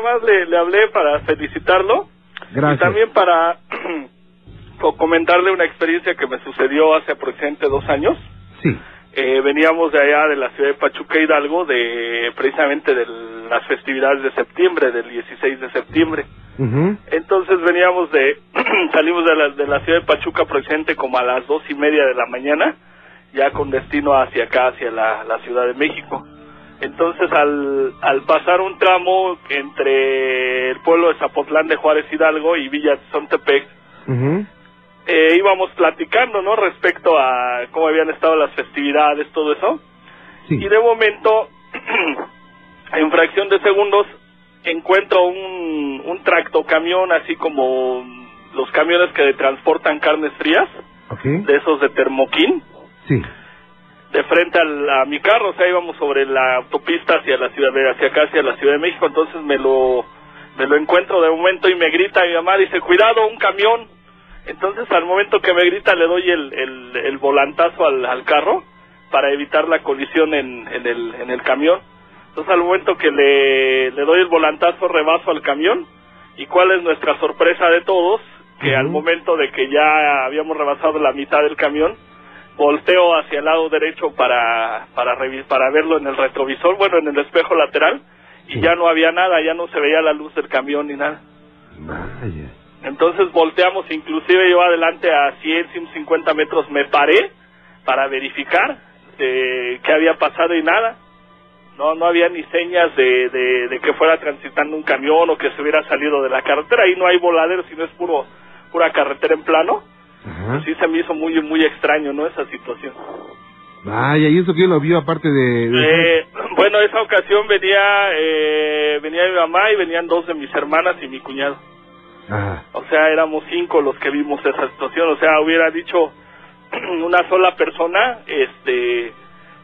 nada más le, le hablé para felicitarlo. Gracias. Y también para co- comentarle una experiencia que me sucedió hace aproximadamente dos años. Sí. Eh, veníamos de allá de la ciudad de Pachuca Hidalgo, de precisamente de las festividades de septiembre, del 16 de septiembre. Ujú. Entonces veníamos de, salimos de la, de la ciudad de Pachuca aproximadamente como a las dos y media de la mañana, ya con destino hacia acá, hacia la, la Ciudad de México. Entonces al, al pasar un tramo entre el pueblo de Zapotlán de Juárez Hidalgo y Villa de Ujú. eh, íbamos platicando, ¿no? Respecto a cómo habían estado las festividades, todo eso. Sí. Y de momento, en fracción de segundos, encuentro un, un tractocamión, así como los camiones que transportan carnes frías, de esos de termoquín, Sí. De frente al- a mi carro, o sea, íbamos sobre la autopista hacia la ciudad de, hacia acá, hacia la Ciudad de México, entonces me lo, me lo encuentro de momento y me grita mi mamá, dice, cuidado, un camión. Entonces al momento que me grita le doy el, el, el volantazo al, al carro para evitar la colisión en, en, el, en el camión. Entonces al momento que le, le doy el volantazo rebaso al camión y cuál es nuestra sorpresa de todos, que al momento de que ya habíamos rebasado la mitad del camión, volteo hacia el lado derecho para para para verlo en el retrovisor, bueno, en el espejo lateral y Sí. ya no había nada, ya no se veía la luz del camión ni nada. Vaya. Entonces volteamos, inclusive yo adelante a 100, 150 metros me paré para verificar eh, qué había pasado y nada. No, no había ni señas de, de, de que fuera transitando un camión o que se hubiera salido de la carretera. Ahí no hay voladeros, sino es puro pura carretera en plano. Ajá. Sí se me hizo muy muy extraño, ¿no? Esa situación. Vaya, ¿y eso que lo vio aparte de...? de- Eh, bueno, esa ocasión venía eh, venía mi mamá y venían dos de mis hermanas y mi cuñado. Ajá. O sea, éramos cinco los que vimos esa situación. O sea, hubiera dicho una sola persona, este,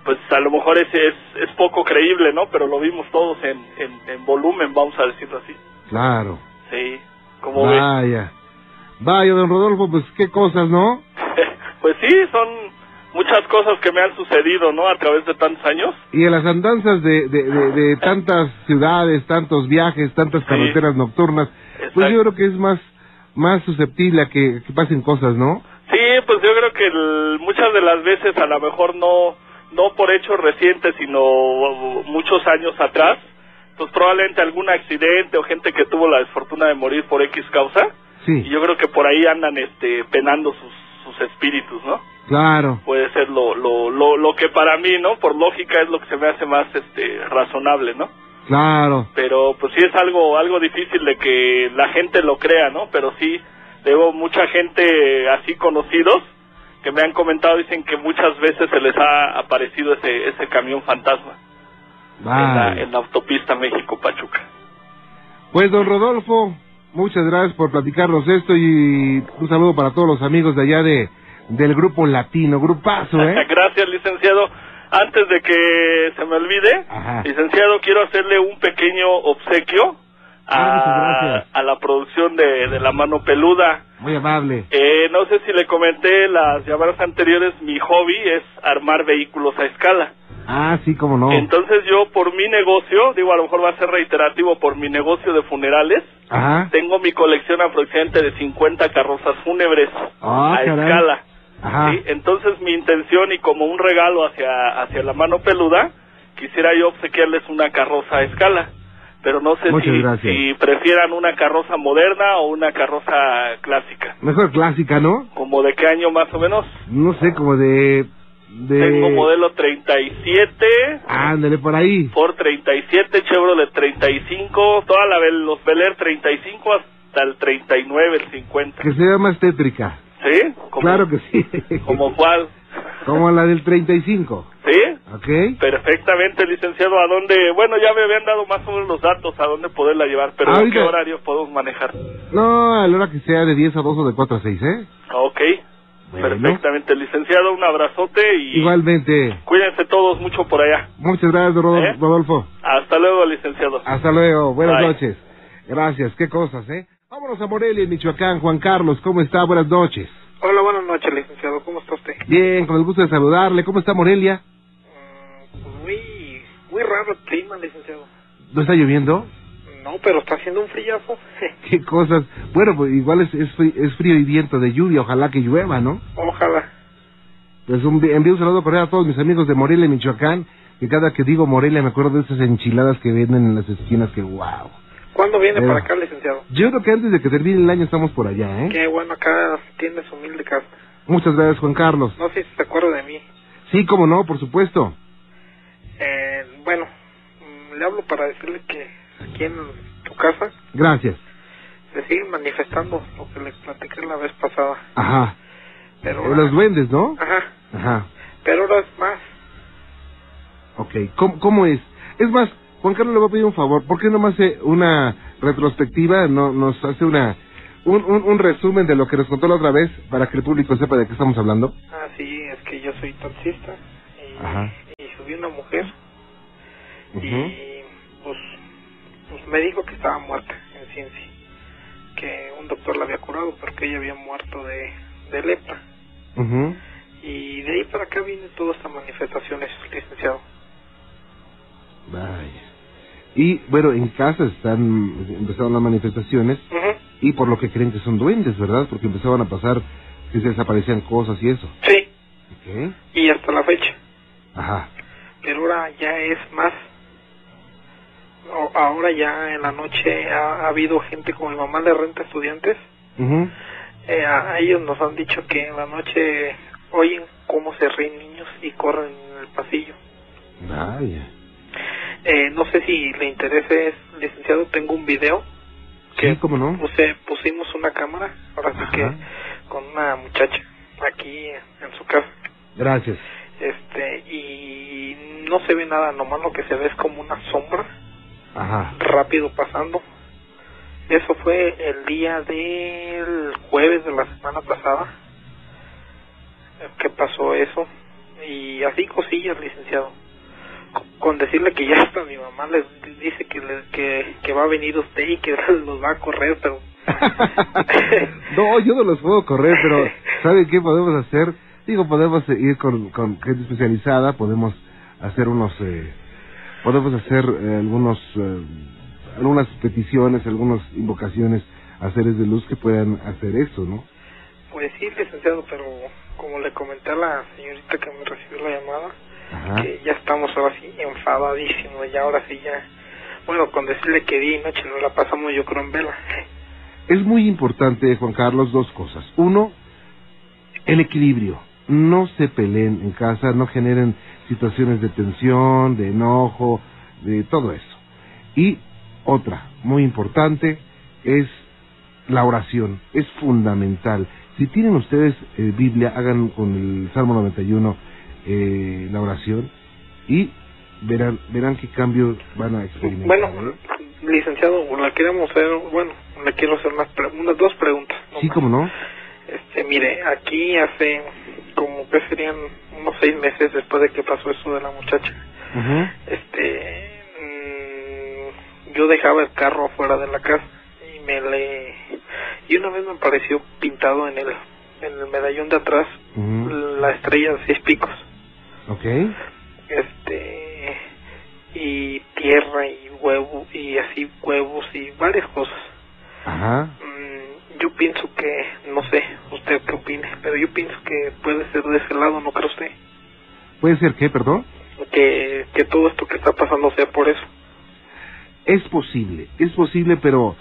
pues a lo mejor es, es, es poco creíble, ¿no? Pero lo vimos todos en, en, en volumen, vamos a decirlo así. Claro. Sí, como ves. Vaya. Don Rodolfo, pues qué cosas, ¿no? pues sí, son muchas cosas que me han sucedido, ¿no? A través de tantos años. Y en las andanzas de, de, de, de tantas ciudades, tantos viajes, tantas Sí. carreteras nocturnas, pues yo creo que es más más susceptible a que, que pasen cosas, ¿no? Sí, pues yo creo que el- muchas de las veces a lo mejor no no por hechos recientes, sino muchos años atrás, pues probablemente algún accidente o gente que tuvo la desfortuna de morir por X causa, y Sí, yo creo que por ahí andan este penando sus sus espíritus, ¿no? claro. Puede ser lo lo lo lo que para mí, ¿no? Por lógica es lo que se me hace más este razonable, ¿no? Claro. pero pues sí es algo algo difícil de que la gente lo crea, ¿no? Pero sí tengo mucha gente así conocidos que me han comentado dicen que muchas veces se les ha aparecido ese ese camión fantasma en, la, en la autopista México Pachuca. Pues don Rodolfo, muchas gracias por platicarnos esto y un saludo para todos los amigos de allá de del grupo latino, grupazo, ¿eh? Gracias, licenciado. Antes de que se me olvide, Ajá. licenciado, quiero hacerle un pequeño obsequio Ah, a, gracias. a la producción de, de La Mano Peluda. Muy amable. Eh, no sé si le comenté las llamadas anteriores, mi hobby es armar vehículos a escala. Ah, sí, cómo no. Entonces yo por mi negocio, digo a lo mejor va a ser reiterativo, por mi negocio de funerales, Ajá. tengo mi colección aproximadamente de 50 carrozas fúnebres Ah, a caray. escala. Ajá. ¿sí? Entonces mi intención y como un regalo hacia, hacia la mano peluda, quisiera yo obsequiarles una carroza a escala. Pero no sé Muchas si, si prefieran una carroza moderna o una carroza clásica. Mejor clásica, ¿no? ¿Como de qué año más o menos? No sé, como de... de... Tengo modelo 37, Ándale, por ahí. Ford 37, Chevrolet 35, toda la los Bel Air 35 hasta el 39, el 50. Que sea más tétrica. ¿Sí? ¿Como, Claro que sí. ¿Como cuál? Como la del 35. ¿Sí? ¿Ok? Perfectamente, licenciado. ¿A dónde? Bueno, ya me habían dado más o menos los datos a dónde poderla llevar, pero ¿en Ahorita- qué horario podemos manejar? No, a la hora que sea de 10 a 2 o de 4 a 6, ¿eh? Ok, Bueno. perfectamente, licenciado. Un abrazote y Igualmente. cuídense todos mucho por allá. Muchas gracias, ¿Eh? Rodolfo. Hasta luego, licenciado. Hasta luego. Buenas Bye. noches. Gracias. Qué cosas, ¿eh? Vámonos a Morelia, en Michoacán. Juan Carlos, ¿cómo está? Buenas noches. Hola, buenas noches, licenciado. ¿Cómo está usted? Bien, con el gusto de saludarle. ¿Cómo está Morelia? Mm, pues muy, muy raro el clima, licenciado. ¿No está lloviendo? No, pero está haciendo un frillazo. Qué cosas. Bueno, pues igual es, es, es frío y viento de lluvia, ojalá que llueva, ¿no? Ojalá. Pues un, envío un saludo cordial a todos mis amigos de Morelia, Michoacán, que cada que digo Morelia me acuerdo de esas enchiladas que venden en las esquinas, que wow. ¿Cuándo viene Eh. para acá, licenciado? Yo creo que antes de que termine el año estamos por allá, ¿eh? Qué bueno, acá tiene su humilde casa. Muchas gracias, Juan Carlos. No sé si se acuerda de mí. Sí, cómo no, por supuesto. Eh, bueno, mm, le hablo para decirle que aquí en tu casa Gracias. se siguen manifestando lo que le platiqué la vez pasada. Ajá. Pero ahora, Los duendes, ¿no? Ajá, Ajá. pero ahora es más. Ok. ¿Cómo, cómo es? Es más, Juan Carlos le voy a pedir un favor. ¿Por qué no me hace una retrospectiva? No, nos hace una un, un, un resumen de lo que nos contó la otra vez para que el público sepa de qué estamos hablando. Ah, sí, es que yo soy taxista y, Ajá. y subí una mujer Ujú. y me dijo que estaba muerta en ciencia, que un doctor la había curado, pero que ella había muerto de, de lepra. Ujú. Y de ahí para acá vienen todas estas manifestaciones, licenciado. Vaya. Y bueno, en casa están empezaron las manifestaciones y por lo que creen que son duendes, ¿verdad? Porque empezaban a pasar que se desaparecían cosas y eso. Sí, y hasta la fecha. Ajá. Pero ahora ya es más. Ahora ya en la noche ha, ha habido gente como mi mamá le renta estudiantes. Eh, a, ellos nos han dicho que en la noche oyen cómo se ríen niños y corren en el pasillo. Vaya. Eh, no sé si le interese, licenciado, tengo un video Sí, cómo no. puse, pusimos una cámara, ahora sí que con una muchacha aquí en su casa. Gracias. Este, y no se ve nada, nomás lo que se ve es como una sombra Ajá. rápido pasando. Eso fue el día del jueves de la semana pasada eh, que pasó eso. Y así cosillas, licenciado. Con- decirle que ya hasta mi mamá les dice que, le- que, que va a venir usted y que los va a correr, pero... no, yo no los puedo correr, pero ¿sabe qué podemos hacer? Digo, podemos ir con, con gente especializada, podemos hacer unos, eh, podemos hacer eh, algunos, eh, algunas peticiones, algunas invocaciones a seres de luz que puedan hacer eso, ¿no? Pues sí, licenciado, pero como le comenté a la señorita que me recibió la llamada, Ajá. que ya estamos ahora sí enfadadísimos, ya ahora sí ya... Bueno, con decirle que día y noche nos la pasamos yo creo en vela. Es muy importante, Juan Carlos, dos cosas. Uno, el equilibrio. No se peleen en casa, no generen situaciones de tensión, de enojo, de todo eso. Y otra, muy importante, es la oración. Es fundamental. Si tienen ustedes eh, Biblia, hagan con el Salmo 91 eh, la oración y verán, verán qué cambios van a experimentar. Bueno, ¿eh? licenciado, le queremos hacer, bueno, le quiero hacer unas, pre- unas dos preguntas. Sí, nomás. cómo no. Este, mire, aquí hace como que serían unos seis meses después de que pasó eso de la muchacha. Este, mm, yo dejaba el carro afuera de la casa y me le y una vez me apareció pintado en el en el medallón de atrás la estrella de seis picos. Ok. Este y tierra y huevo y así huevos y varias cosas. Ajá. Pienso que, no sé, usted qué opine, pero yo pienso que puede ser de ese lado, ¿no cree usted? ¿Puede ser qué, perdón? Que, que todo esto que está pasando sea por eso. Es posible, es posible, pero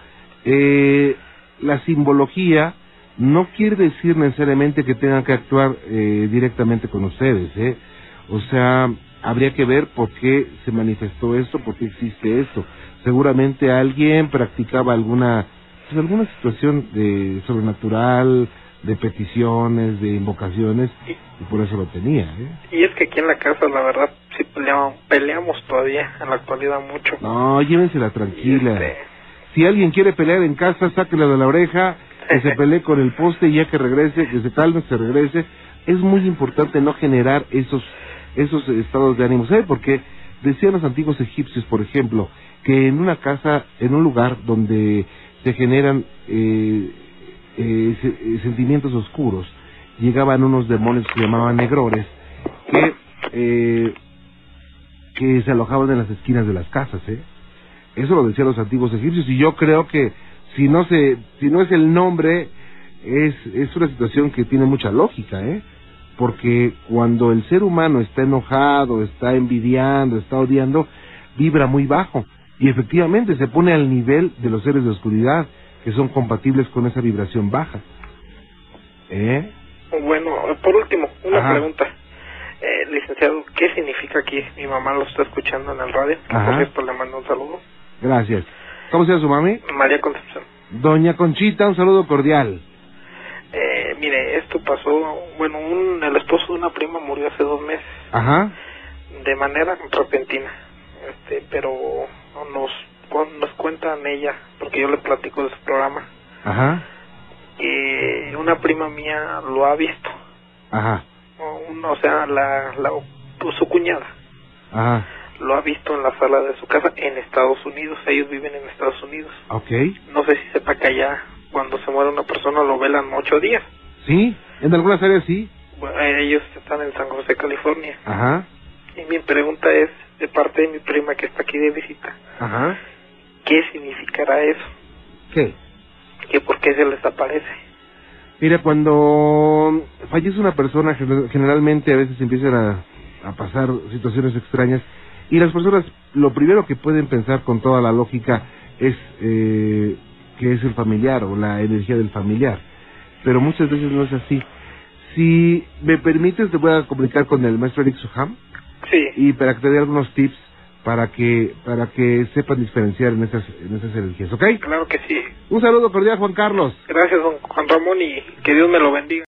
eh, la simbología no quiere decir necesariamente que tengan que actuar eh, directamente con ustedes, ¿eh? O sea, habría que ver por qué se manifestó esto, por qué existe esto. Seguramente alguien practicaba alguna, pues, alguna situación de sobrenatural, de peticiones, de invocaciones, y por eso lo tenía, ¿eh? Y es que aquí en la casa, la verdad, sí peleamos, peleamos todavía, en la actualidad mucho. No, llévensela tranquila. este, Si alguien quiere pelear en casa, sáquela de la oreja, que se pelee con el poste y ya que regrese, que se calme, se regrese. Es muy importante no generar esos esos estados de ánimo. ¿Sabe por qué? Decían los antiguos egipcios, por ejemplo, que en una casa, en un lugar donde se generan eh, eh, se- eh, sentimientos oscuros, llegaban unos demonios que llamaban negrores, que, eh, que se alojaban en las esquinas de las casas, ¿eh? Eso lo decían los antiguos egipcios y yo creo que si no se, si no es el nombre, es, es una situación que tiene mucha lógica, ¿eh? Porque cuando el ser humano está enojado, está envidiando, está odiando, vibra muy bajo y efectivamente se pone al nivel de los seres de oscuridad que son compatibles con esa vibración baja. ¿Eh? Bueno, por último, una Ajá. pregunta. Eh, licenciado, ¿qué significa aquí? Mi mamá lo está escuchando en el radio. Ajá. Por cierto, le mando un saludo. Gracias. ¿Cómo se llama su mami? María Concepción. Doña Conchita, un saludo cordial. Eh, mire, esto pasó, bueno, un, el esposo de una prima murió hace dos meses, Ajá, de manera repentina, este, pero nos, nos cuentan ella, porque yo le platico de su programa, ajá, que una prima mía lo ha visto, ajá, o, o sea, la, la, su cuñada, ajá. lo ha visto en la sala de su casa en Estados Unidos, ellos viven en Estados Unidos. Ok. No sé si sepa que allá, cuando se muere una persona, lo velan ocho días. Sí, en algunas áreas sí. Bueno, ellos están en San José, California. Ajá, Y mi pregunta es, de parte de mi prima que está aquí de visita, ajá. ¿qué significará eso? ¿Qué? ¿Que por qué se les aparece? Mira, cuando fallece una persona, gener- generalmente a veces empiezan a, a pasar situaciones extrañas y las personas lo primero que pueden pensar con toda la lógica es eh, que es el familiar o la energía del familiar. Pero muchas veces no es así. Si me permites, te voy a comunicar con el maestro Eric Suham Sí, y para que te dé algunos tips para que para que sepan diferenciar en esas en esas energías, ¿ok? claro que sí. Un saludo cordial, Juan Carlos. Gracias, don Juan Ramón, y que Dios me lo bendiga.